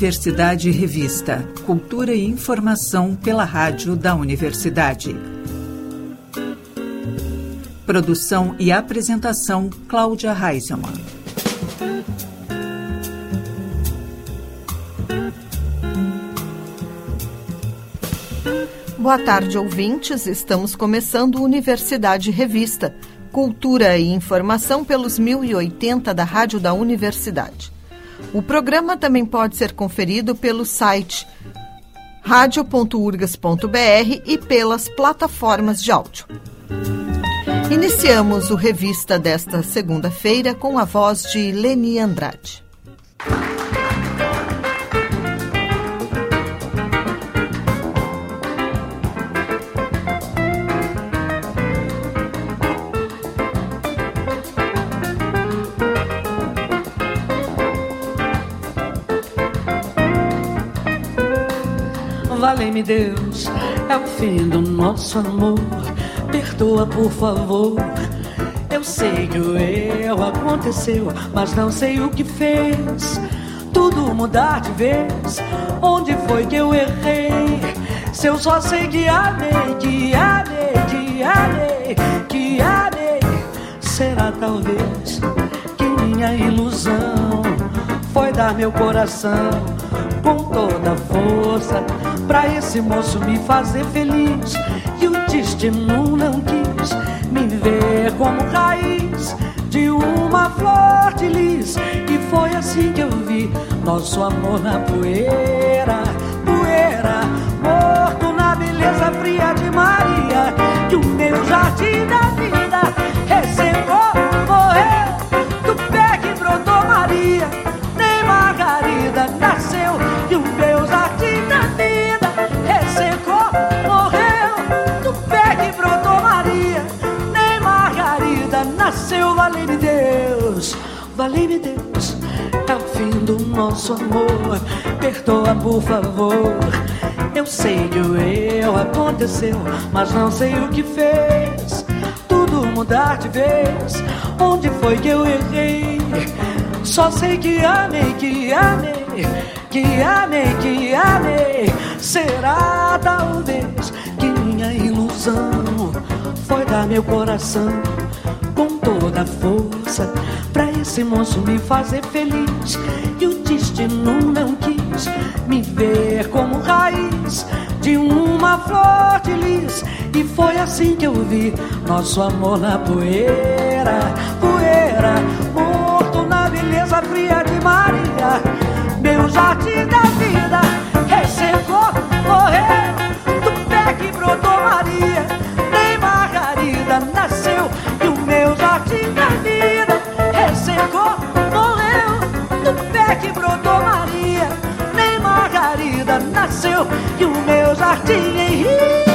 Universidade Revista. Cultura e informação pela rádio da universidade. Produção e apresentação Cláudia Reisemann. Boa tarde, ouvintes. Estamos começando Universidade Revista. Cultura e informação pelos 1080 da Rádio da Universidade. O programa também pode ser conferido pelo site radio.urgas.br e pelas plataformas de áudio. Iniciamos o revista desta segunda-feira com a voz de Leni Andrade. Valei-me Deus, é o fim do nosso amor. Perdoa, por favor. Eu sei que o erro aconteceu, mas não sei o que fez. Tudo mudar de vez. Onde foi que eu errei? Se eu só sei que amei, que amei, que amei, que amei. Será talvez que minha ilusão foi dar meu coração com toda a força pra esse moço me fazer feliz. E o destino não quis me ver como raiz de uma flor de lis. E foi assim que eu vi nosso amor na poeira, nosso amor, perdoa por favor. Eu sei que o erro aconteceu, mas não sei o que fez. Tudo mudar de vez, onde foi que eu errei? Só sei que amei, que amei, que amei, que amei. Será talvez que minha ilusão foi dar meu coração com toda a força esse moço me fazer feliz. E o destino não quis me ver como raiz de uma flor de lis. E foi assim que eu vi nosso amor na poeira, pé que brotou Maria. Nem Margarida nasceu e o meu jardim em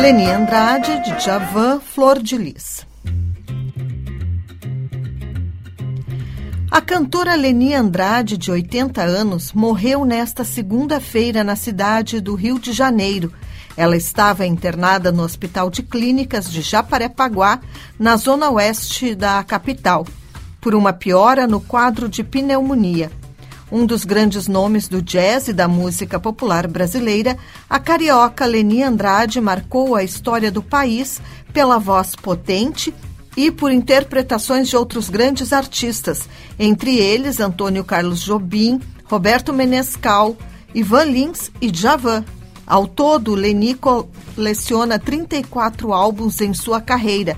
Leni Andrade, de Javan, Flor de Lis. A cantora Leni Andrade, de 80 anos, morreu nesta segunda-feira na cidade do Rio de Janeiro. Ela estava internada no Hospital de Clínicas de Jacarepaguá, na zona oeste da capital, por uma piora no quadro de pneumonia. Um dos grandes nomes do jazz e da música popular brasileira, a carioca Leni Andrade marcou a história do país pela voz potente e por interpretações de outros grandes artistas, entre eles Antônio Carlos Jobim, Roberto Menescal, Ivan Lins e Djavan. Ao todo, Leni coleciona 34 álbuns em sua carreira,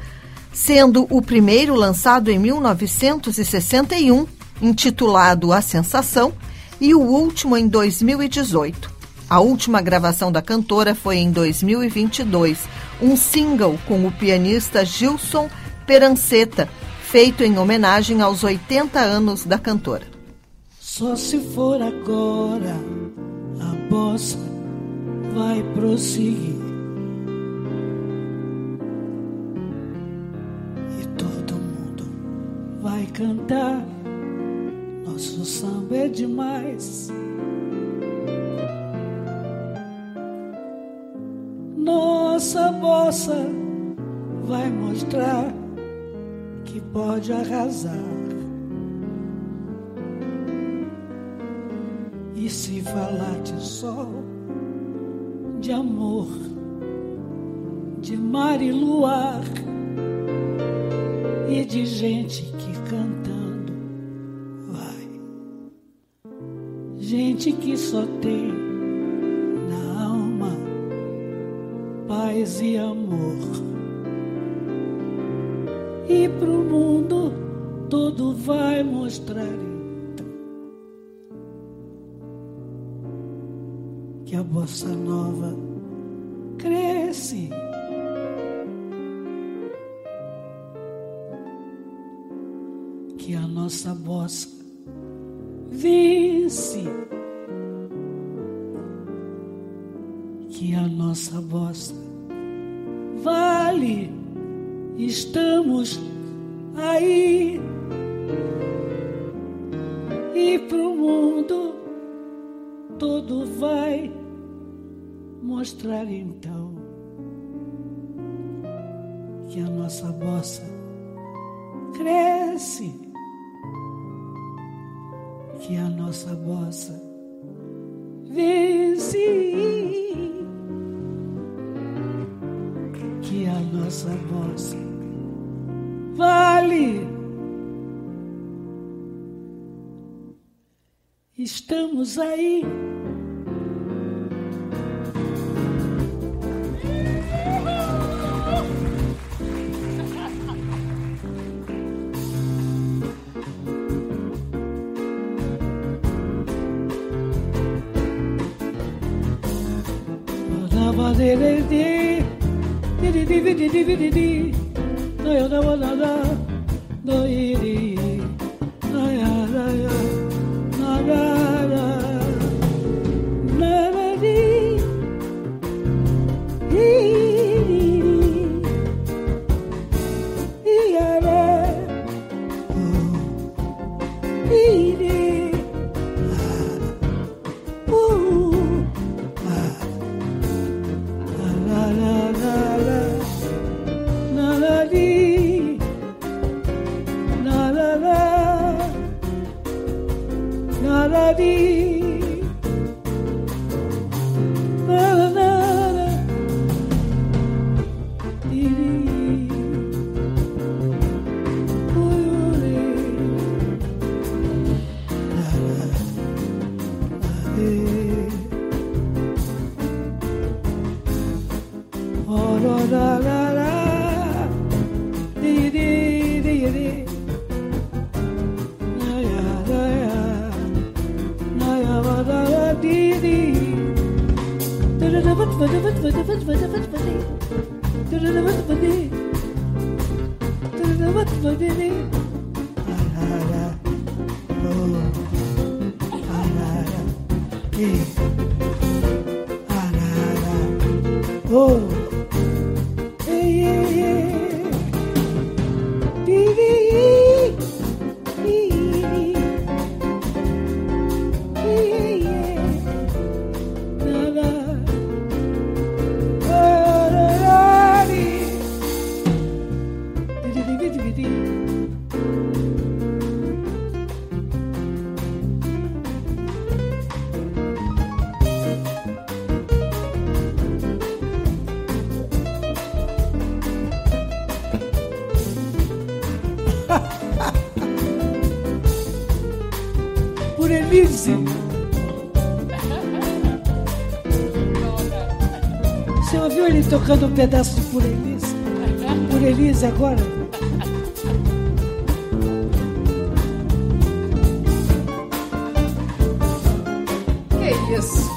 sendo o primeiro lançado em 1961, intitulado A Sensação, e o último em 2018. A última gravação da cantora foi em 2022, um single com o pianista Gilson Peranceta, feito em homenagem aos 80 anos da cantora. Só se for agora, a bossa vai prosseguir. E todo mundo vai cantar. Nosso samba é demais. Nossa bossa vai mostrar que pode arrasar. E se falar de sol, de amor, de mar e luar, e de gente que cantando gente que só tem paz e amor. E pro mundo todo vai mostrar então que a bossa nova cresce. Que a nossa bossa vence. que a nossa bossa vale, estamos aí. E pro mundo todo vai mostrar então que a nossa bossa que a nossa bossa vence. nossa voz vale. Estamos aí. di di di di di di di. Tocando um pedaço de Por Elise. Por Elise agora. Que isso?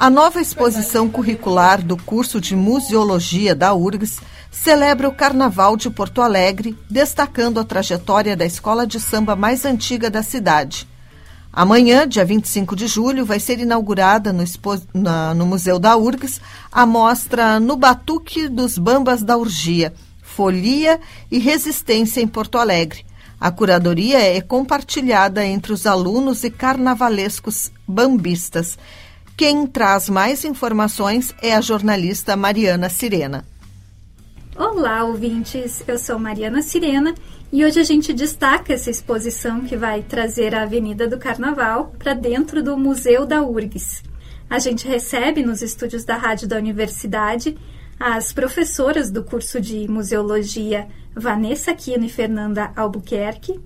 A nova exposição curricular do curso de Museologia da URGS celebra o Carnaval de Porto Alegre, destacando a trajetória da escola de samba mais antiga da cidade. Amanhã, dia 25 de julho, vai ser inaugurada no, na, no Museu da URGS a mostra No Batuque dos Bambas da Urgia, Folia e Resistência em Porto Alegre. A curadoria é compartilhada entre os alunos e carnavalescos bambistas. Quem traz mais informações é a jornalista Mariana Sirena. Olá, ouvintes! Eu sou Mariana Sirena e hoje a gente destaca essa exposição que vai trazer a Avenida do Carnaval para dentro do Museu da URGS. A gente recebe nos estúdios da Rádio da Universidade as professoras do curso de Museologia Vanessa Aquino e Fernanda Albuquerque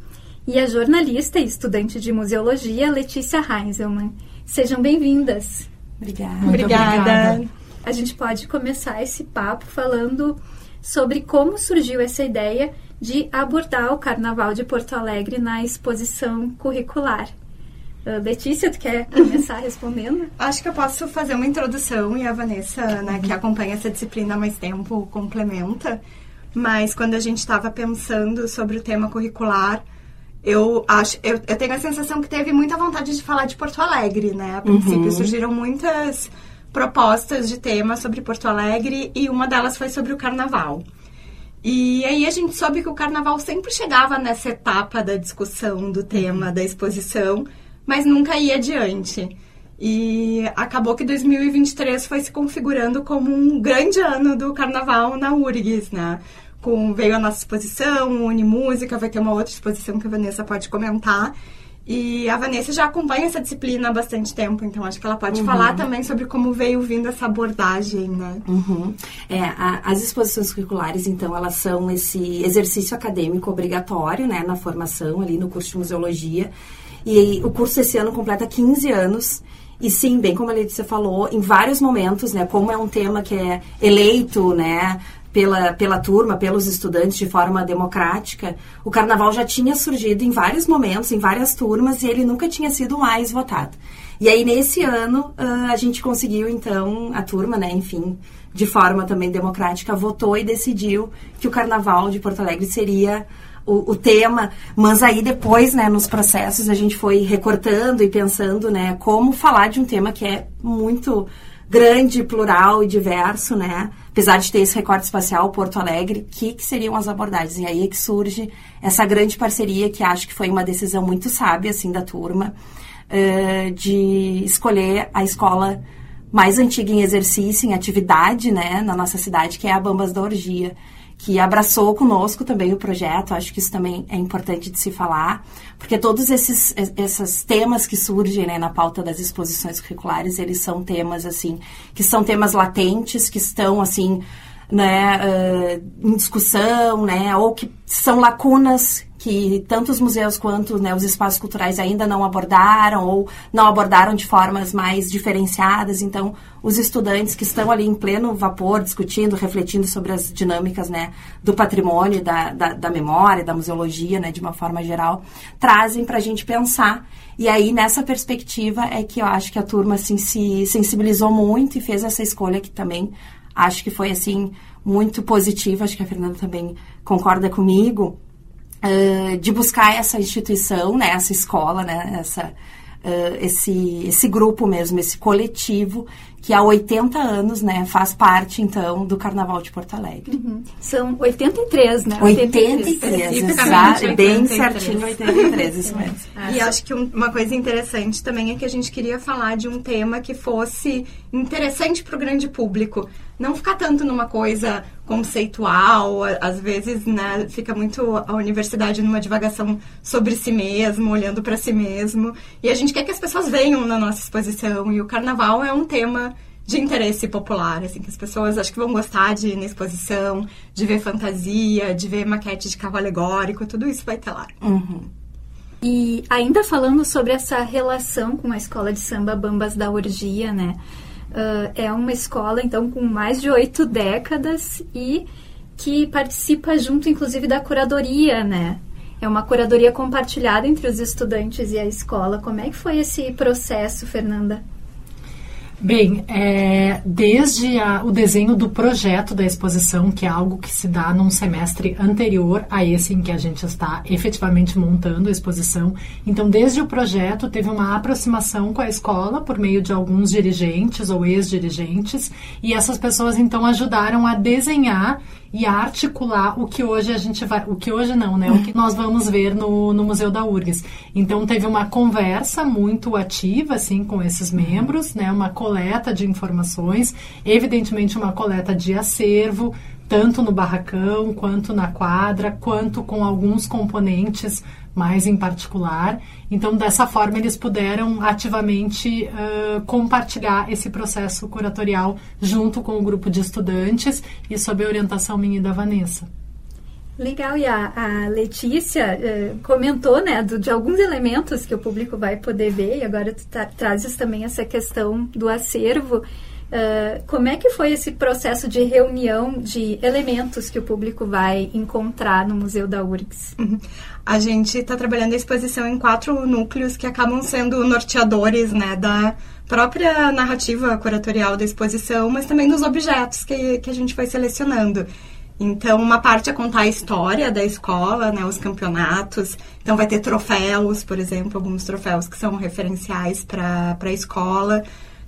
e a jornalista e estudante de Museologia Letícia Heinzelmann. Sejam bem-vindas. Obrigada. Obrigada. A gente pode começar esse papo falando sobre como surgiu essa ideia de abordar o Carnaval de Porto Alegre na exposição curricular. Uh, Letícia, tu quer começar respondendo? Acho que eu posso fazer uma introdução e a Vanessa, né, que acompanha essa disciplina há mais tempo, complementa. Mas quando a gente estava pensando sobre o tema curricular, eu acho, eu, eu, tenho a sensação que teve muita vontade de falar de Porto Alegre, né? A princípio uhum. surgiram muitas propostas de tema sobre Porto Alegre e uma delas foi sobre o carnaval. E aí a gente soube que o carnaval sempre chegava nessa etapa da discussão do tema da exposição, mas nunca ia adiante. E acabou que 2023 foi se configurando como um grande ano do carnaval na URGS, né? Com, veio a nossa exposição, Unimúsica, vai ter uma outra exposição que a Vanessa pode comentar. E a Vanessa já acompanha essa disciplina há bastante tempo, então acho que ela pode uhum. falar também sobre como veio vindo essa abordagem, né? Uhum. É, a, as exposições curriculares, então, elas são esse exercício acadêmico obrigatório, né, na formação ali no curso de museologia. E o curso esse ano completa 15 anos. E sim, bem como a Letícia falou, em vários momentos, né, como é um tema que é eleito, né, pela, pela turma, pelos estudantes de forma democrática, o carnaval já tinha surgido em vários momentos, em várias turmas, e ele nunca tinha sido mais votado. E aí, nesse ano, uh, a gente conseguiu, então, a turma, né, enfim, de forma também democrática, votou e decidiu que o carnaval de Porto Alegre seria o, o, tema, mas aí depois, né, nos processos, a gente foi recortando e pensando, né, como falar de um tema que é muito grande, plural e diverso, né, apesar de ter esse recorte espacial, Porto Alegre, que, que seriam as abordagens? E aí é que surge essa grande parceria, que acho que foi uma decisão muito sábia, assim, da turma, uh, de escolher a escola mais antiga em exercício, em atividade, né, na nossa cidade, que é a Bambas da Orgia que abraçou conosco também o projeto. Acho que isso também é importante de se falar, porque todos esses, esses temas que surgem né, na pauta das exposições curriculares, eles são temas assim que são temas latentes, que estão assim né, uh, em discussão, né, ou que são lacunas que tanto os museus quanto né, os espaços culturais ainda não abordaram ou não abordaram de formas mais diferenciadas. Então, os estudantes que estão ali em pleno vapor, discutindo, refletindo sobre as dinâmicas né, do patrimônio, da, da, da memória, da museologia, né, de uma forma geral, trazem para a gente pensar. E aí, nessa perspectiva, é que eu acho que a turma assim, se sensibilizou muito e fez essa escolha que também acho que foi assim muito positiva. Acho que a Fernanda também concorda comigo uh, de buscar essa instituição, né, essa escola, né, essa, uh, esse, esse grupo mesmo, esse coletivo que há 80 anos, né, faz parte, então, do Carnaval de Porto Alegre. Uhum. São 83, né? 83, 83 exato, bem certinho, 83, isso mesmo. E acho que uma coisa interessante também é que a gente queria falar de um tema que fosse interessante para o grande público. Não ficar tanto numa coisa conceitual, às vezes, né, fica muito a universidade numa divagação sobre si mesmo, olhando para si mesmo. E a gente quer que as pessoas venham na nossa exposição, e o carnaval é um tema de interesse popular, assim, que as pessoas acho que vão gostar de ir na exposição, de ver fantasia, de ver maquete de carro alegórico, tudo isso vai ter lá. Uhum. E ainda falando sobre essa relação com a escola de samba Bambas da Orgia, né? Uh, é uma escola, então, com mais de oito décadas e que participa junto, inclusive, da curadoria, né? É uma curadoria compartilhada entre os estudantes e a escola. Como é que foi esse processo, Fernanda? Bem, é, desde a, o desenho do projeto da exposição, que é algo que se dá num semestre anterior a esse em que a gente está efetivamente montando a exposição. Então, desde o projeto, teve uma aproximação com a escola por meio de alguns dirigentes ou ex-dirigentes, e essas pessoas então ajudaram a desenhar e articular o que hoje a gente vai, o que hoje não, né? O que nós vamos ver no, no Museu da URGS. Então teve uma conversa muito ativa assim com esses membros, né? Uma coleta de informações, evidentemente uma coleta de acervo, tanto no barracão, quanto na quadra, quanto com alguns componentes mais em particular. Então, dessa forma, eles puderam ativamente uh, compartilhar esse processo curatorial junto com o grupo de estudantes e sob a orientação minha e da Vanessa. Legal, e a, a Letícia uh, comentou né, do, de alguns elementos que o público vai poder ver, e agora tu tra trazes também essa questão do acervo. Uh, como é que foi esse processo de reunião de elementos que o público vai encontrar no Museu da URGS? Uhum. A gente está trabalhando a exposição em quatro núcleos que acabam sendo norteadores né, da própria narrativa curatorial da exposição, mas também dos objetos que, que a gente foi selecionando. Então, uma parte é contar a história da escola, né, os campeonatos. Então, vai ter troféus, por exemplo, alguns troféus que são referenciais para a escola.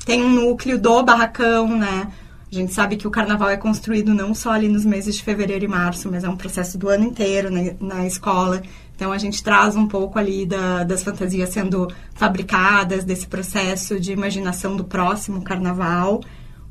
Tem um núcleo do barracão, né? A gente sabe que o carnaval é construído não só ali nos meses de fevereiro e março, mas é um processo do ano inteiro na, escola. Então a gente traz um pouco ali da, das fantasias sendo fabricadas, desse processo de imaginação do próximo carnaval.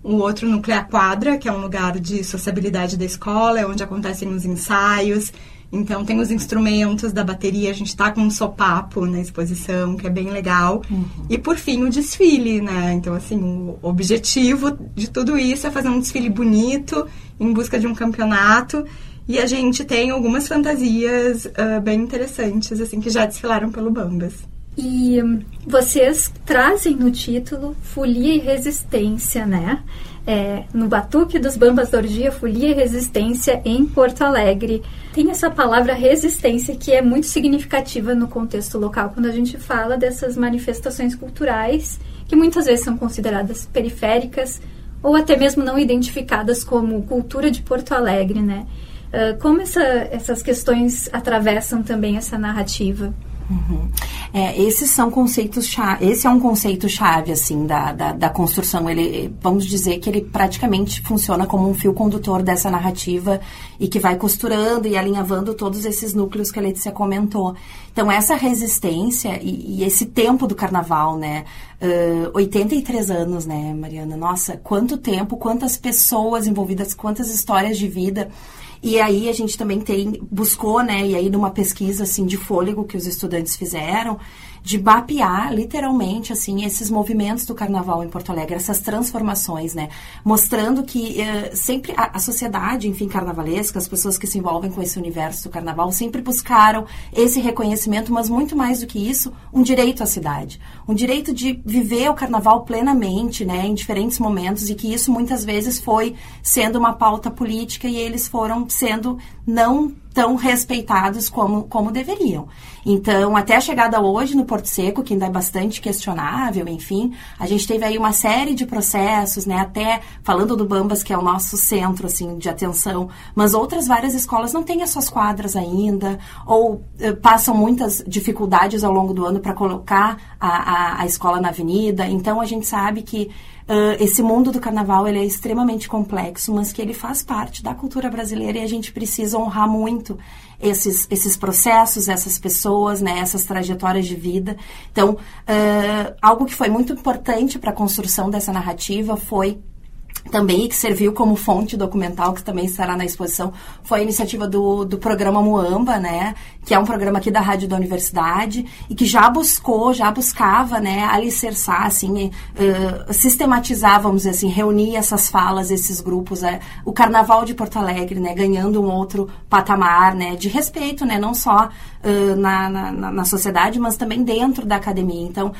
O outro núcleo é a quadra, que é um lugar de sociabilidade da escola, é onde acontecem os ensaios. Então tem os instrumentos da bateria, a gente está com um sopapo na exposição, que é bem legal. Uhum. E por fim o desfile, né? Então, assim, o objetivo de tudo isso é fazer um desfile bonito, em busca de um campeonato. E a gente tem algumas fantasias uh, bem interessantes, assim, que já desfilaram pelo Bambas. E hum, vocês trazem no título Folia e Resistência, né? É, no Batuque dos Bambas da Orgia, Folia e Resistência em Porto Alegre. Tem essa palavra resistência que é muito significativa no contexto local, quando a gente fala dessas manifestações culturais que muitas vezes são consideradas periféricas ou até mesmo não identificadas como cultura de Porto Alegre, né? Uh, como essa, essas questões atravessam também essa narrativa? Uhum. É, esses são conceitos chave, esse é um conceito chave assim da, da, da, construção. Ele, vamos dizer que ele praticamente funciona como um fio condutor dessa narrativa e que vai costurando e alinhavando todos esses núcleos que a Letícia comentou. Então essa resistência e, e esse tempo do Carnaval, né? Uh, 83 anos, né, Mariana? Nossa, quanto tempo, quantas pessoas envolvidas, quantas histórias de vida. E aí a gente também tem, buscou, né, e aí numa pesquisa, assim, de fôlego que os estudantes fizeram, de mapear literalmente assim esses movimentos do carnaval em Porto Alegre, essas transformações, né? Mostrando que uh, sempre a, a, sociedade, enfim, carnavalesca, as pessoas que se envolvem com esse universo do carnaval sempre buscaram esse reconhecimento, mas muito mais do que isso, um direito à cidade, um direito de viver o carnaval plenamente, né, em diferentes momentos e que isso muitas vezes foi sendo uma pauta política e eles foram sendo não tão respeitados como, como deveriam. Então, até a chegada hoje no Porto Seco, que ainda é bastante questionável, enfim, a gente teve aí uma série de processos, né, até falando do Bambas, que é o nosso centro, assim, de atenção, mas outras várias escolas não têm as suas quadras ainda, ou eh, passam muitas dificuldades ao longo do ano para colocar a, a, a escola na avenida. Então, a gente sabe que Uh, esse mundo do carnaval ele é extremamente complexo, mas que ele faz parte da cultura brasileira e a gente precisa honrar muito esses, esses processos, essas pessoas, né, essas trajetórias de vida. Então, uh, algo que foi muito importante para a construção dessa narrativa foi também que serviu como fonte documental, que também estará na exposição, foi a iniciativa do, do programa Muamba, né, que é um programa aqui da Rádio da Universidade e que já buscou, já buscava, né, alicerçar, assim, uh, sistematizar, vamos dizer assim, reunir essas falas, esses grupos, uh, o Carnaval de Porto Alegre, né, ganhando um outro patamar, né, de respeito, né, não só uh, na, na, na sociedade, mas também dentro da academia. Então,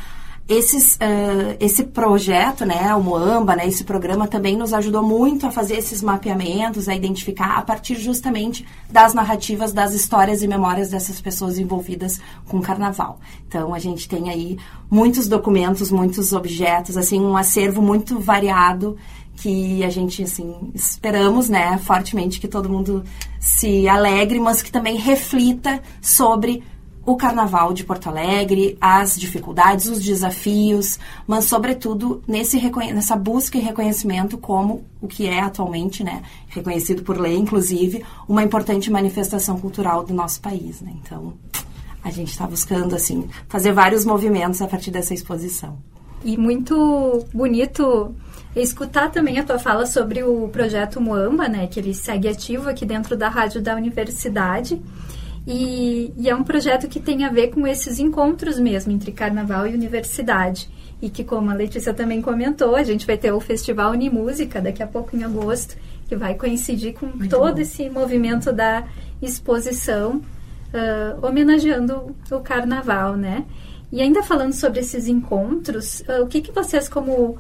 esses, uh, esse projeto, né, o Moamba, né, esse programa também nos ajudou muito a fazer esses mapeamentos, a identificar a partir justamente das narrativas, das histórias e memórias dessas pessoas envolvidas com o carnaval. Então, a gente tem aí muitos documentos, muitos objetos, assim, um acervo muito variado que a gente, assim, esperamos, né, fortemente que todo mundo se alegre, mas que também reflita sobre o Carnaval de Porto Alegre, as dificuldades, os desafios, mas sobretudo nesse nessa busca e reconhecimento como o que é atualmente, né, reconhecido por lei, inclusive, uma importante manifestação cultural do nosso país, né? Então, a gente está buscando assim fazer vários movimentos a partir dessa exposição. E muito bonito escutar também a tua fala sobre o projeto Moamba, né, que ele segue ativo aqui dentro da rádio da universidade. E, e, é um projeto que tem a ver com esses encontros mesmo entre carnaval e universidade. E que, como a Letícia também comentou, a gente vai ter o Festival Unimúsica daqui a pouco em agosto, que vai coincidir com Muito todo bom. esse movimento da exposição, uh, homenageando o carnaval, né? E ainda falando sobre esses encontros, uh, o que, que vocês, como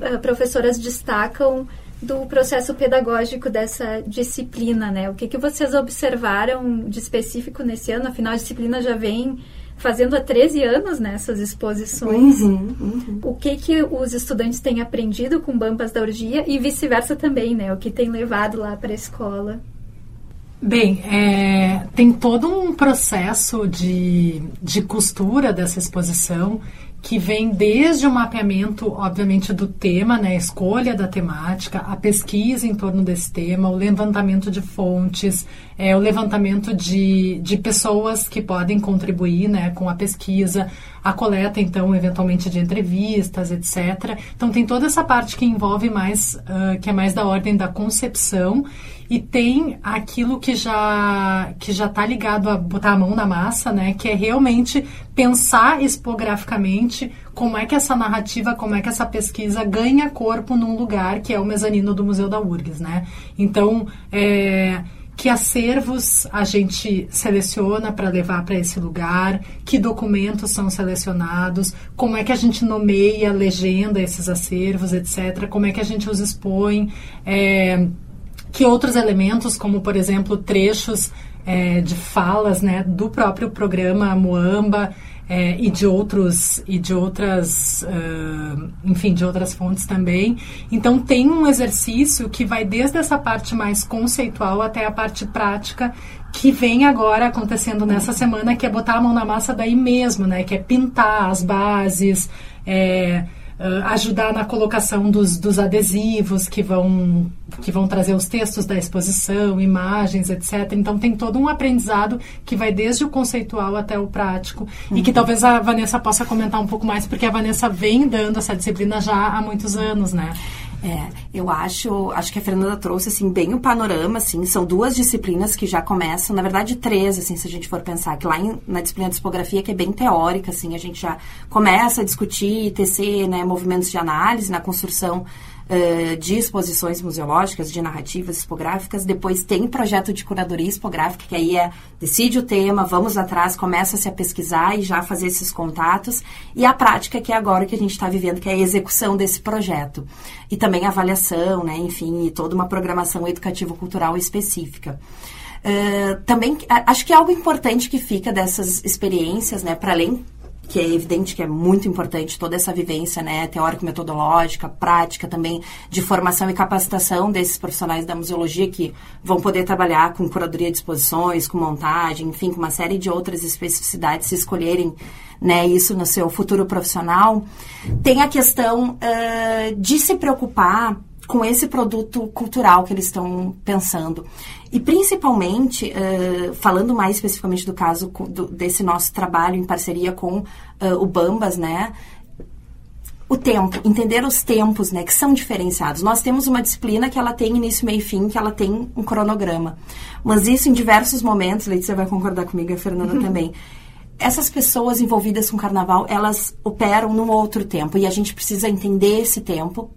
uh, professoras, destacam do processo pedagógico dessa disciplina, né? O que, que vocês observaram de específico nesse ano? Afinal, a disciplina já vem fazendo há 13 anos nessas né, exposições. Uhum, uhum. O que, que os estudantes têm aprendido com Bampas da Orgia e vice-versa também, né? O que tem levado lá para a escola. Bem, é, tem todo um processo de, de costura dessa exposição que vem desde o mapeamento, obviamente, do tema, né, a escolha da temática, a pesquisa em torno desse tema, o levantamento de fontes, é, o levantamento de, de pessoas que podem contribuir né, com a pesquisa, a coleta, então, eventualmente de entrevistas, etc. Então, tem toda essa parte que envolve mais, uh, que é mais da ordem da concepção e tem aquilo que já que já está ligado a botar a mão na massa, né? Que é realmente pensar expograficamente como é que essa narrativa, como é que essa pesquisa ganha corpo num lugar que é o mezanino do Museu da URGS, né? Então, é, que acervos a gente seleciona para levar para esse lugar, que documentos são selecionados, como é que a gente nomeia, legenda esses acervos, etc., como é que a gente os expõe, é, que outros elementos, como por exemplo trechos é, de falas né, do próprio programa Moamba, é, e de outros e de outras uh, enfim de outras fontes também. Então tem um exercício que vai desde essa parte mais conceitual até a parte prática que vem agora acontecendo nessa semana que é botar a mão na massa daí mesmo né que é pintar as bases é, Uh, ajudar na colocação dos, dos adesivos que vão, que vão trazer os textos da exposição, imagens, etc. Então tem todo um aprendizado que vai desde o conceitual até o prático uhum. e que talvez a Vanessa possa comentar um pouco mais, porque a Vanessa vem dando essa disciplina já há muitos anos, né? É, eu acho, acho que a Fernanda trouxe assim bem o panorama, assim, são duas disciplinas que já começam, na verdade três, assim, se a gente for pensar que lá em, na disciplina de tipografia que é bem teórica, assim, a gente já começa a discutir, tecer, né, movimentos de análise na construção uh, de exposições museológicas, de narrativas expográficas. Depois tem projeto de curadoria expográfica, que aí é decide o tema, vamos atrás, começa-se a pesquisar e já fazer esses contatos. E a prática, que é agora que a gente está vivendo, que é a execução desse projeto. E também avaliação, né, enfim, e toda uma programação educativo-cultural específica. Uh, também acho que algo importante que fica dessas experiências, né, para além que é evidente que é muito importante toda essa vivência, né, teórico-metodológica, prática também, de formação e capacitação desses profissionais da museologia que vão poder trabalhar com curadoria de exposições, com montagem, enfim, com uma série de outras especificidades, se escolherem né, isso no seu futuro profissional. Tem a questão uh, de se preocupar com esse produto cultural que eles estão pensando. E principalmente, uh, falando mais especificamente do caso do, desse nosso trabalho em parceria com uh, o Bambas, né? O tempo, entender os tempos, né, que são diferenciados. Nós temos uma disciplina que ela tem início, meio e fim, que ela tem um cronograma. Mas isso em diversos momentos, Letícia vai concordar comigo e a Fernanda também. Essas pessoas envolvidas com carnaval, elas operam num outro tempo e a gente precisa entender esse tempo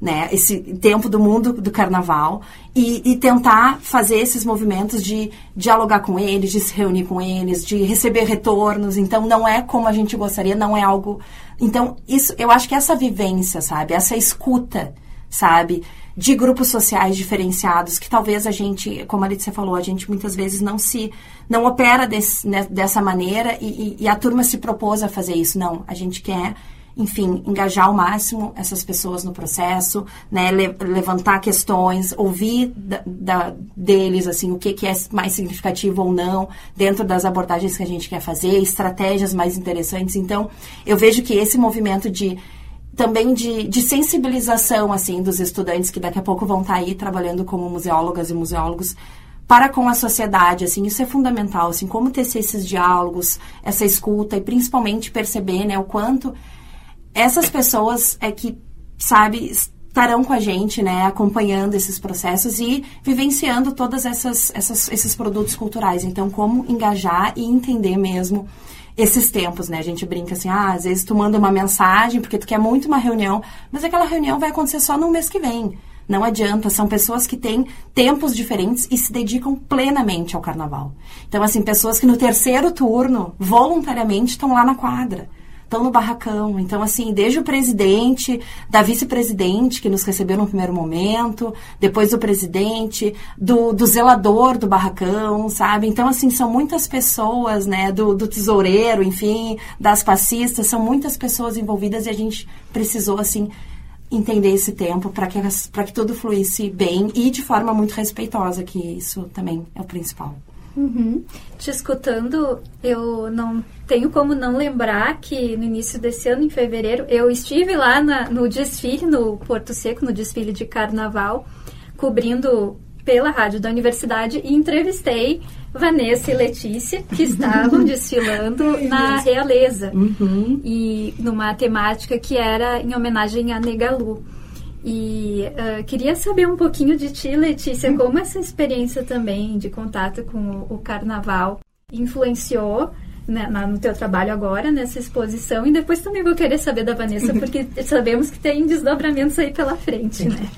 né, esse tempo do mundo do carnaval e, e, tentar fazer esses movimentos de dialogar com eles, de se reunir com eles, de receber retornos. Então, não é como a gente gostaria, não é algo. Então, isso, eu acho que essa vivência, sabe, essa escuta, sabe, de grupos sociais diferenciados que talvez a gente, como a Letícia falou, a gente muitas vezes não se não opera desse, né, dessa maneira e, e, e a turma se propôs a fazer isso. Não, a gente quer enfim, engajar ao máximo essas pessoas no processo, né, le levantar questões, ouvir da, da, deles, assim, o que, que é mais significativo ou não, dentro das abordagens que a gente quer fazer, estratégias mais interessantes. Então, eu vejo que esse movimento de também de, de sensibilização, assim, dos estudantes que daqui a pouco vão estar aí trabalhando como museólogas e museólogos, para com a sociedade, assim, isso é fundamental, assim, como tecer esses diálogos, essa escuta e principalmente perceber, né, o quanto essas pessoas é que, sabe, estarão com a gente, né, acompanhando esses processos e vivenciando todas essas, essas esses produtos culturais. Então, como engajar e entender mesmo esses tempos, né? A gente brinca assim, ah, às vezes tu manda uma mensagem porque tu quer muito uma reunião, mas aquela reunião vai acontecer só no mês que vem. Não adianta, são pessoas que têm tempos diferentes e se dedicam plenamente ao carnaval. Então, assim, pessoas que no terceiro turno, voluntariamente, estão lá na quadra estão no barracão. Então, assim, desde o presidente, da vice-presidente, que nos recebeu no primeiro momento, depois do presidente, do, do zelador do barracão, sabe? Então, assim, são muitas pessoas, né? Do, do tesoureiro, enfim, das passistas, são muitas pessoas envolvidas e a gente precisou, assim, entender esse tempo para que, que tudo fluísse bem e de forma muito respeitosa, que isso também é o principal. Uhum. Te escutando, eu não tenho como não lembrar que no início desse ano, em fevereiro, eu estive lá na, no desfile, no Porto Seco, no desfile de carnaval, cobrindo pela rádio da universidade e entrevistei Vanessa e Letícia, que estavam desfilando na Realeza. Uhum. E numa temática que era em homenagem a Negalu. E uh, queria saber um pouquinho de ti, Letícia, como essa experiência também de contato com o, o carnaval influenciou né, no teu trabalho agora, nessa exposição. E depois também vou querer saber da Vanessa, porque sabemos que tem desdobramentos aí pela frente, né?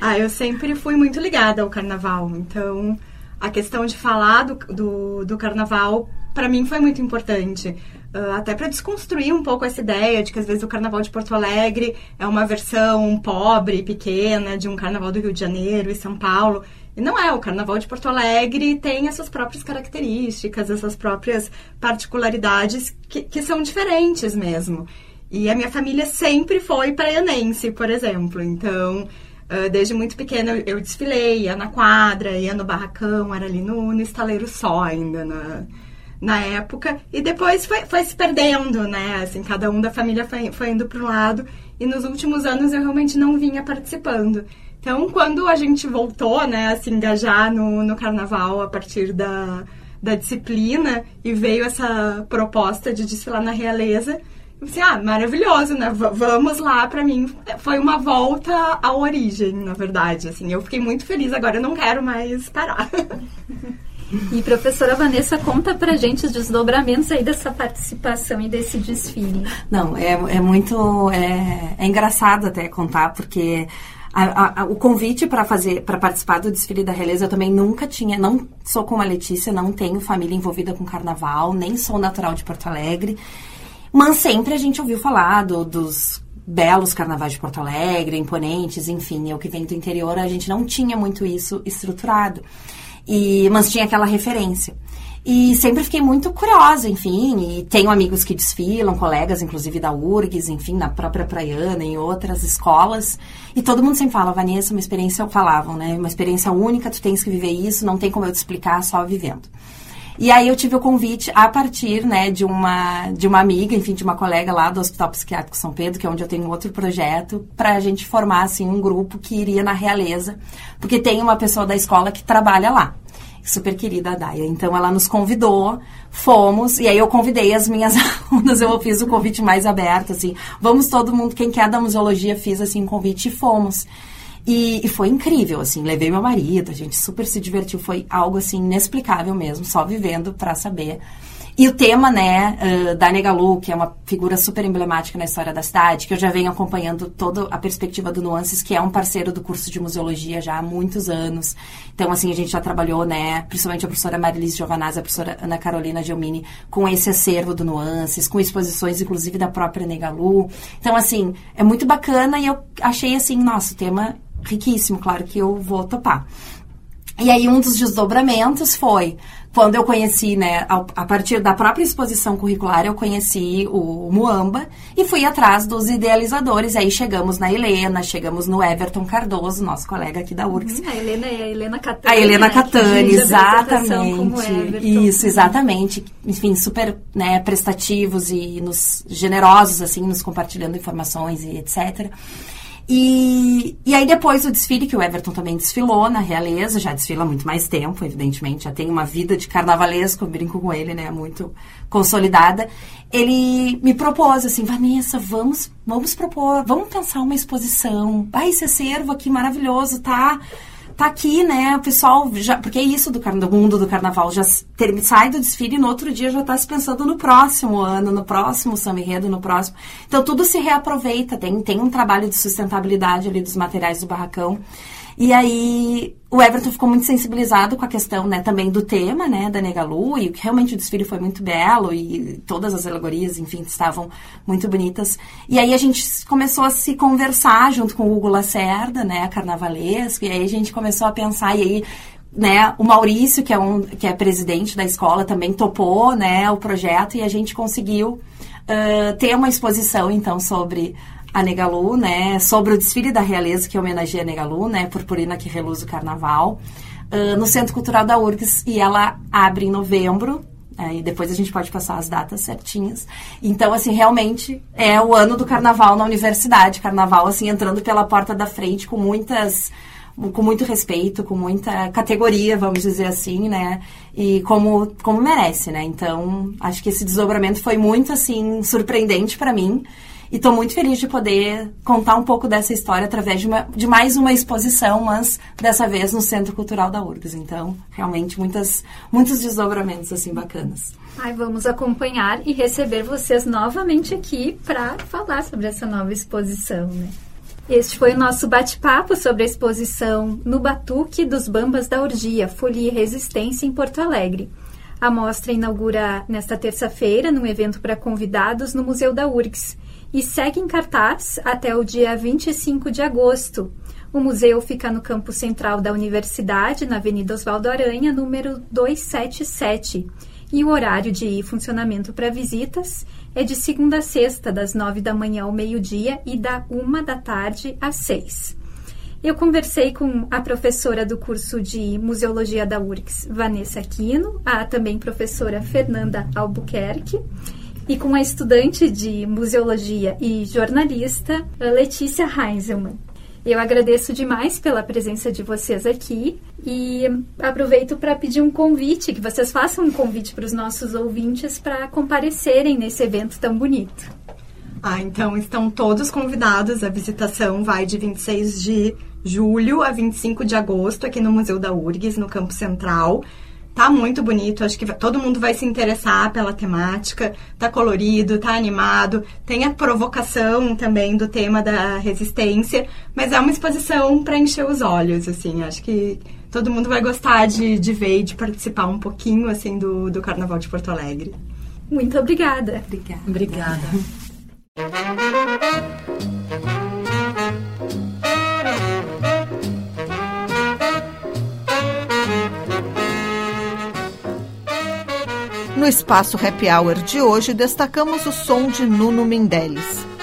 ah, eu sempre fui muito ligada ao carnaval. Então, a questão de falar do, do, do carnaval, para mim foi muito importante. Uh, até para desconstruir um pouco essa ideia de que às vezes o carnaval de Porto Alegre é uma versão pobre, pequena, de um carnaval do Rio de Janeiro e São Paulo. E não é, o carnaval de Porto Alegre tem as suas próprias características, as suas próprias particularidades que, que são diferentes mesmo. E a minha família sempre foi praianense, por exemplo. Então, uh, desde muito pequena eu desfilei, ia na quadra, ia no barracão, era ali no, no estaleiro só ainda, na, na época. E depois foi, foi se perdendo, né? Assim, cada um da família foi, foi indo para um lado. E nos últimos anos eu realmente não vinha participando. Então, quando a gente voltou, né, a se engajar no, no carnaval a partir da, da disciplina e veio essa proposta de desfilar na realeza, eu pensei, ah, maravilhoso, né? V vamos lá, para mim foi uma volta à origem, na verdade, assim. Eu fiquei muito feliz, agora eu não quero mais parar. E professora Vanessa, conta pra gente os desdobramentos aí dessa participação e desse desfile. Não, é, é muito. É, é engraçado até contar, porque a, a, o convite para fazer, para participar do desfile da Realeza eu também nunca tinha, não sou como a Letícia, não tenho família envolvida com carnaval, nem sou natural de Porto Alegre, mas sempre a gente ouviu falar do, dos belos carnavais de Porto Alegre, imponentes, enfim, eu que venho do interior, a gente não tinha muito isso estruturado. E, mas tinha aquela referência. E sempre fiquei muito curiosa, enfim, e tenho amigos que desfilam, colegas, inclusive da URGS, enfim, na própria Praiana, em outras escolas. E todo mundo sempre fala, Vanessa, uma experiência, falavam, né? Uma experiência única, tu tens que viver isso, não tem como eu te explicar, só vivendo. E aí eu tive o convite a partir, né, de uma, de uma amiga, enfim, de uma colega lá do Hospital Psiquiátrico São Pedro, que é onde eu tenho outro projeto, para a gente formar, assim, um grupo que iria na Realeza, porque tem uma pessoa da escola que trabalha lá super querida a Daia. Então ela nos convidou, fomos, e aí eu convidei as minhas alunas, eu fiz o convite mais aberto, assim, vamos todo mundo, quem quer da museologia, fiz assim um convite e fomos. E, e, foi incrível, assim, levei meu marido, a gente super se divertiu, foi algo assim inexplicável mesmo, só vivendo para saber e o tema, né, uh, da Negalu, que é uma figura super emblemática na história da cidade, que eu já venho acompanhando toda a perspectiva do Nuances, que é um parceiro do curso de museologia já há muitos anos. Então, assim, a gente já trabalhou, né, principalmente a professora Marilis Giovanazzi, a professora Ana Carolina Gelmini, com esse acervo do Nuances, com exposições, inclusive, da própria Negalu. Então, assim, é muito bacana e eu achei, assim, nossa, o tema riquíssimo, claro que eu vou topar. E aí, um dos desdobramentos foi quando eu conheci, né, a, partir da própria exposição curricular, eu conheci o Muamba e fui atrás dos idealizadores. Aí chegamos na Helena, chegamos no Everton Cardoso, nosso colega aqui da URGS. Hum, a Helena é a Helena Catani. A Helena né, Catani, exatamente. Isso, exatamente. Enfim, super né, prestativos e nos generosos, assim, nos compartilhando informações e etc. E, e aí depois o desfile, que o Everton também desfilou na Realeza, já desfila há muito mais tempo, evidentemente, já tem uma vida de carnavalesco, brinco com ele, né, muito consolidada. Ele me propôs assim, Vanessa, vamos, vamos propor, vamos pensar uma exposição. Ai, esse acervo aqui maravilhoso, tá? Tá aqui, né? O pessoal já. Porque é isso do, do mundo do carnaval. Já ter, sai do desfile e no outro dia já está se pensando no próximo ano, no próximo samba no próximo. Então tudo se reaproveita. Tem, tem um trabalho de sustentabilidade ali dos materiais do barracão. E aí o Everton ficou muito sensibilizado com a questão, né, também do tema, né, da Negalu, e realmente o desfile foi muito belo e todas as alegorias, enfim, estavam muito bonitas. E aí a gente começou a se conversar junto com o Hugo Lacerda, né, carnavalesco, e aí a gente começou a pensar, e aí né, o Maurício, que é um que é presidente da escola, também topou, né, o projeto e a gente conseguiu uh, ter uma exposição então sobre a Negalu, né, sobre o desfile da realeza que homenageia a Negalu, né, Purpurina que reluz o carnaval, uh, no Centro Cultural da URGS, e ela abre em novembro, Aí depois a gente pode passar as datas certinhas. Então, assim, realmente é o ano do carnaval na universidade. Carnaval, assim, entrando pela porta da frente com muitas com muito respeito, com muita categoria, vamos dizer assim, né? E como, como merece, né? Então, acho que esse desdobramento foi muito, assim, surpreendente para mim. E estou muito feliz de poder contar um pouco dessa história através de, uma, de mais uma exposição, mas dessa vez no Centro Cultural da URGS. Então, realmente, muitas, muitos desdobramentos assim bacanas. Ai, vamos acompanhar e receber vocês novamente aqui para falar sobre essa nova exposição, né? Este foi o nosso bate-papo sobre a exposição No Batuque dos Bambas da Orgia, Folia e Resistência em Porto Alegre. A mostra inaugura nesta terça-feira, num evento para convidados no Museu da URGS, e segue em cartaz até o dia 25 de agosto. O museu fica no campo central da universidade, na Avenida Oswaldo Aranha, número 277. E o horário de funcionamento para visitas é de segunda a sexta, das nove da manhã ao meio-dia e da uma da tarde às seis. Eu conversei com a professora do curso de Museologia da URGS, Vanessa Aquino, a também professora Fernanda Albuquerque, e com a estudante de Museologia e jornalista, Letícia Heinzelmann. Eu agradeço demais pela presença de vocês aqui e aproveito para pedir um convite, que vocês façam um convite para os nossos ouvintes para comparecerem nesse evento tão bonito. Ah, então estão todos convidados. A visitação vai de 26 de julho a 25 de agosto aqui no Museu da URGS, no Campo Central. Tá muito bonito, acho que todo mundo vai se interessar pela temática. Tá colorido, tá animado. Tem a provocação também do tema da resistência, mas é uma exposição para encher os olhos, assim. Acho que todo mundo vai gostar de, de ver e de participar um pouquinho, assim, do, do Carnaval de Porto Alegre. Muito obrigada. Obrigada. Obrigada. No espaço Happy Hour de hoje, destacamos o som de Nuno Mendeles.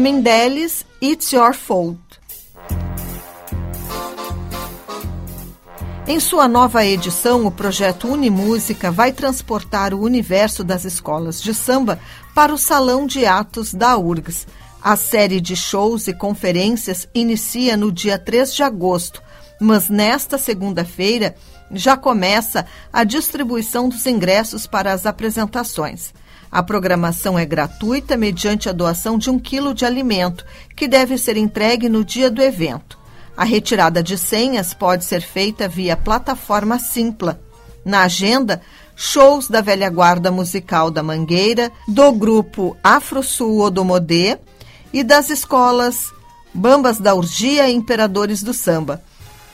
Nuno Mendeles, It's Your Fault. Em sua nova edição, o projeto Unimúsica vai transportar o universo das escolas de samba para o Salão de Atos da URGS. A série de shows e conferências inicia no dia 3 de agosto, mas nesta segunda-feira já começa a distribuição dos ingressos para as apresentações. A programação é gratuita mediante a doação de um quilo de alimento, que deve ser entregue no dia do evento. A retirada de senhas pode ser feita via plataforma Simpla. Na agenda, shows da velha guarda musical da Mangueira, do grupo Afro Sul Odomodê e das escolas Bambas da Urgia e Imperadores do Samba.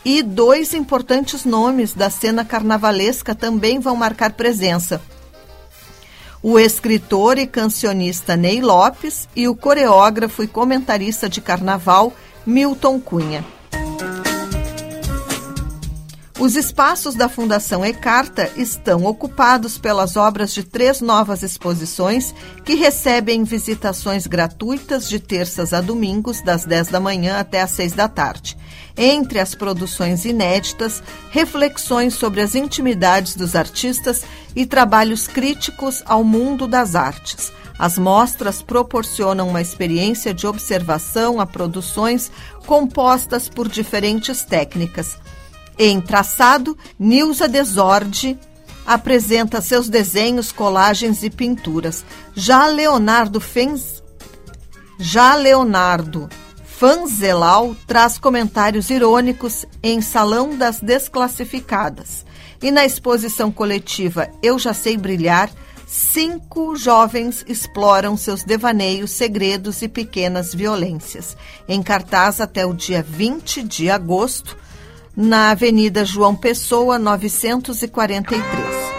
E dois importantes nomes da cena carnavalesca também vão marcar presença. O escritor e cancionista Ney Lopes e o coreógrafo e comentarista de carnaval Milton Cunha. Os espaços da Fundação Ecarta estão ocupados pelas obras de três novas exposições que recebem visitações gratuitas de terças a domingos, das 10 da manhã até às 6 da tarde. Entre as produções inéditas, reflexões sobre as intimidades dos artistas e trabalhos críticos ao mundo das artes. As mostras proporcionam uma experiência de observação a produções compostas por diferentes técnicas em traçado, Nilza Desorde apresenta seus desenhos, colagens e pinturas. Já Leonardo Fens... Já Leonardo Fanzelau traz comentários irônicos em Salão das Desclassificadas. E na exposição coletiva Eu Já Sei Brilhar, cinco jovens exploram seus devaneios, segredos e pequenas violências. Em cartaz até o dia 20 de agosto, na Avenida João Pessoa, 943.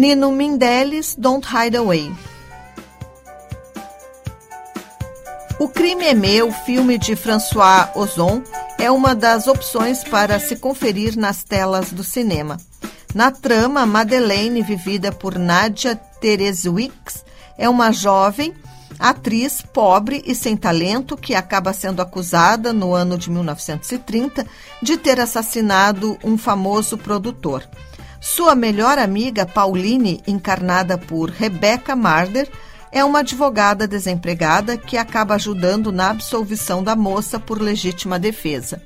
Nino Mindeles, Don't Hide Away. O Crime é Meu, filme de François Ozon, é uma das opções para se conferir nas telas do cinema. Na trama, Madeleine, vivida por Nadia Terezwix, é uma jovem atriz pobre e sem talento que acaba sendo acusada, no ano de 1930, de ter assassinado um famoso produtor. Sua melhor amiga, Pauline, encarnada por Rebecca Marder, é uma advogada desempregada que acaba ajudando na absolvição da moça por legítima defesa.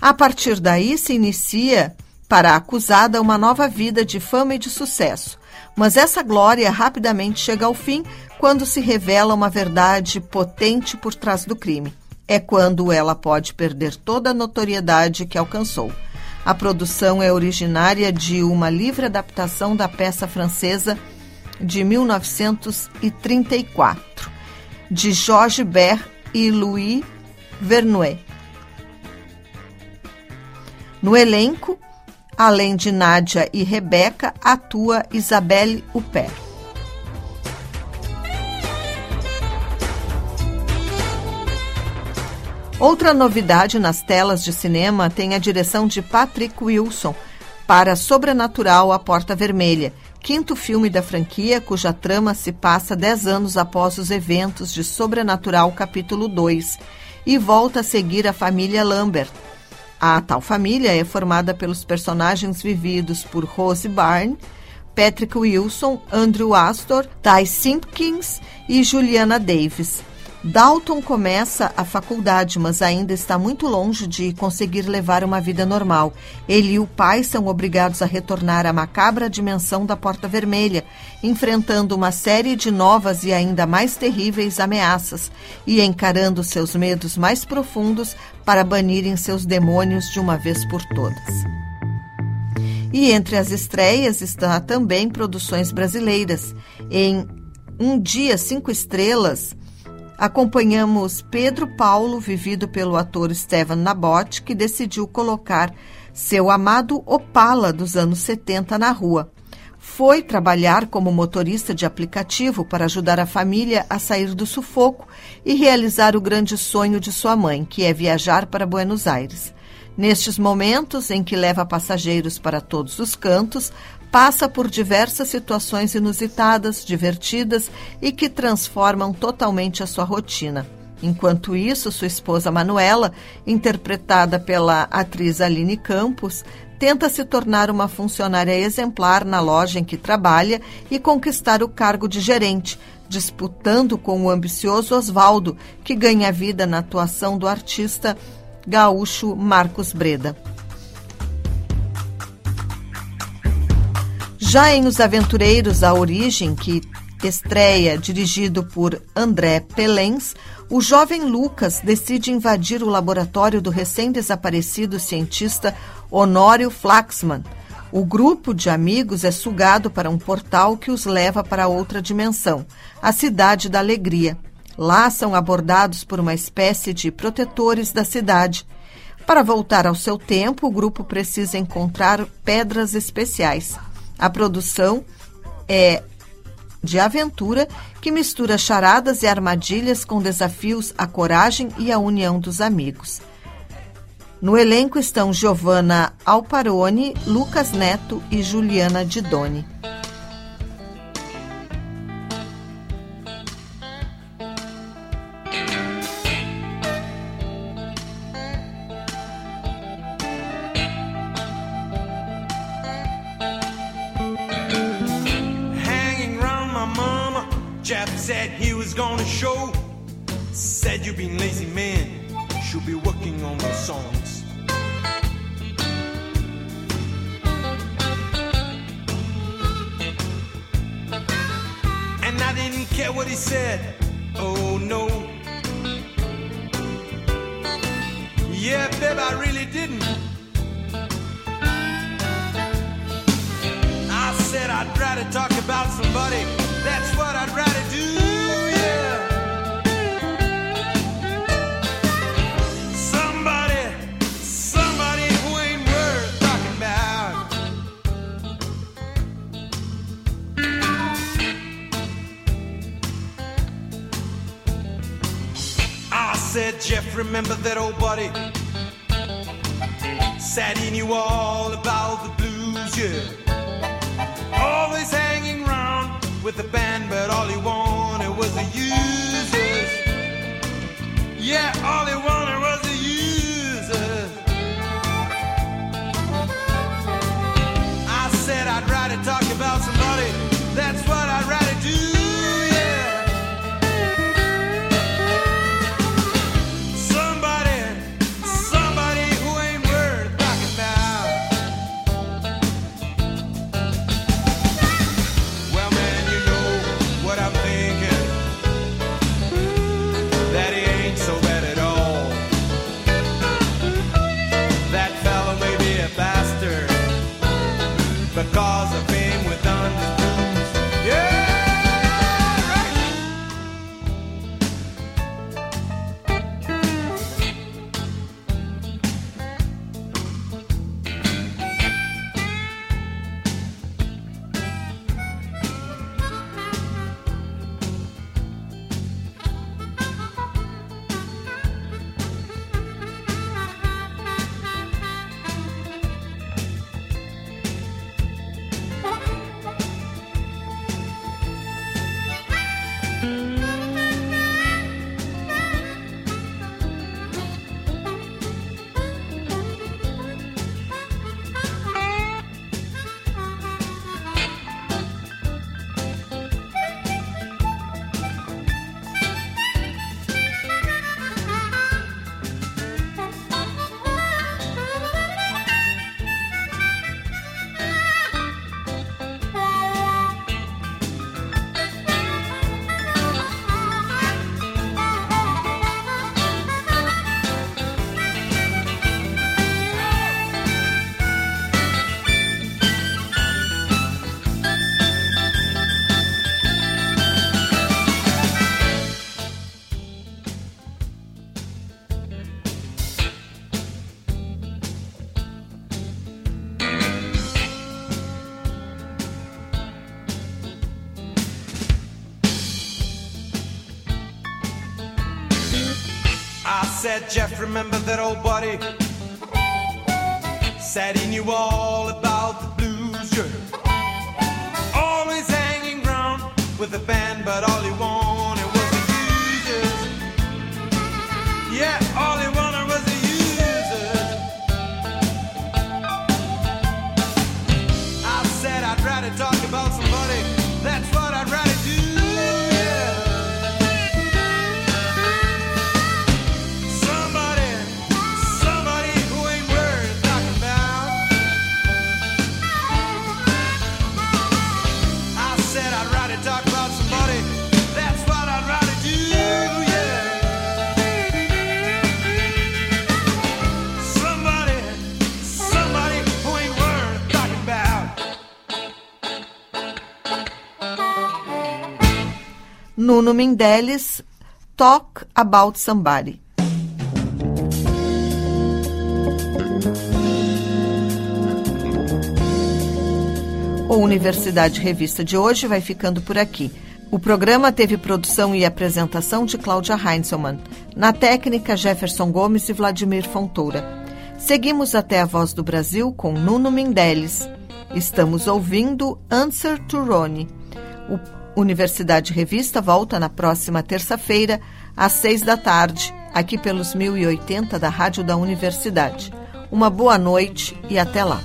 A partir daí se inicia para a acusada uma nova vida de fama e de sucesso. Mas essa glória rapidamente chega ao fim quando se revela uma verdade potente por trás do crime. É quando ela pode perder toda a notoriedade que alcançou. A produção é originária de uma livre adaptação da peça francesa de 1934, de Georges Bert e Louis Vernouet. No elenco, Além de Nádia e Rebeca, atua Isabelle Huppert. Outra novidade nas telas de cinema tem a direção de Patrick Wilson para Sobrenatural A Porta Vermelha, quinto filme da franquia cuja trama se passa dez anos após os eventos de Sobrenatural Capítulo 2 e volta a seguir a família Lambert, a tal família é formada pelos personagens vividos por Rose Byrne, Patrick Wilson, Andrew Astor, Ty Simpkins e Juliana Davis. Dalton começa a faculdade, mas ainda está muito longe de conseguir levar uma vida normal. Ele e o pai são obrigados a retornar à macabra dimensão da Porta Vermelha, enfrentando uma série de novas e ainda mais terríveis ameaças e encarando seus medos mais profundos para banirem seus demônios de uma vez por todas. E entre as estreias está também produções brasileiras. Em Um Dia Cinco Estrelas, acompanhamos Pedro Paulo, vivido pelo ator Steven Nabote, que decidiu colocar seu amado Opala dos anos 70 na rua. Foi trabalhar como motorista de aplicativo para ajudar a família a sair do sufoco e realizar o grande sonho de sua mãe, que é viajar para Buenos Aires. Nestes momentos em que leva passageiros para todos os cantos, passa por diversas situações inusitadas, divertidas e que transformam totalmente a sua rotina. Enquanto isso, sua esposa Manuela, interpretada pela atriz Aline Campos, tenta se tornar uma funcionária exemplar na loja em que trabalha e conquistar o cargo de gerente, disputando com o ambicioso Oswaldo, que ganha vida na atuação do artista gaúcho Marcos Breda. Já em Os Aventureiros, a origem, que estreia dirigido por André Pelens, o jovem Lucas decide invadir o laboratório do recém-desaparecido cientista Honório Flaxman. O grupo de amigos é sugado para um portal que os leva para outra dimensão, a Cidade da Alegria. Lá são abordados por uma espécie de protetores da cidade. Para voltar ao seu tempo, o grupo precisa encontrar pedras especiais. A produção é de aventura que mistura charadas e armadilhas com desafios à coragem e à união dos amigos. No elenco estão Giovanna Alparoni, Lucas Neto e Juliana Didoni. Said he was gonna show. Said you've been lazy man, should be working on the songs. And I didn't care what he said, oh no. Yeah, babe, I really didn't. I said I'd rather talk about somebody remember that old buddy? Said he knew all about the blues, yeah. Always hanging around with the band, but all he wanted was the users. Yeah, all he wanted said, Jeff, remember that old buddy? Said he knew all about the blues, yeah. Always hanging round with the band, but all he Nuno Mendeles, Talk About Somebody. O Universidade Revista de hoje vai ficando por aqui. O programa teve produção e apresentação de Cláudia Heinzelmann. Na técnica, Jefferson Gomes e Vladimir Fontoura. Seguimos até a Voz do Brasil com Nuno Mendeles. Estamos ouvindo Answer to Ronnie. O Universidade Revista volta na próxima terça-feira, às seis da tarde, aqui pelos 1080 da Rádio da Universidade. Uma boa noite e até lá.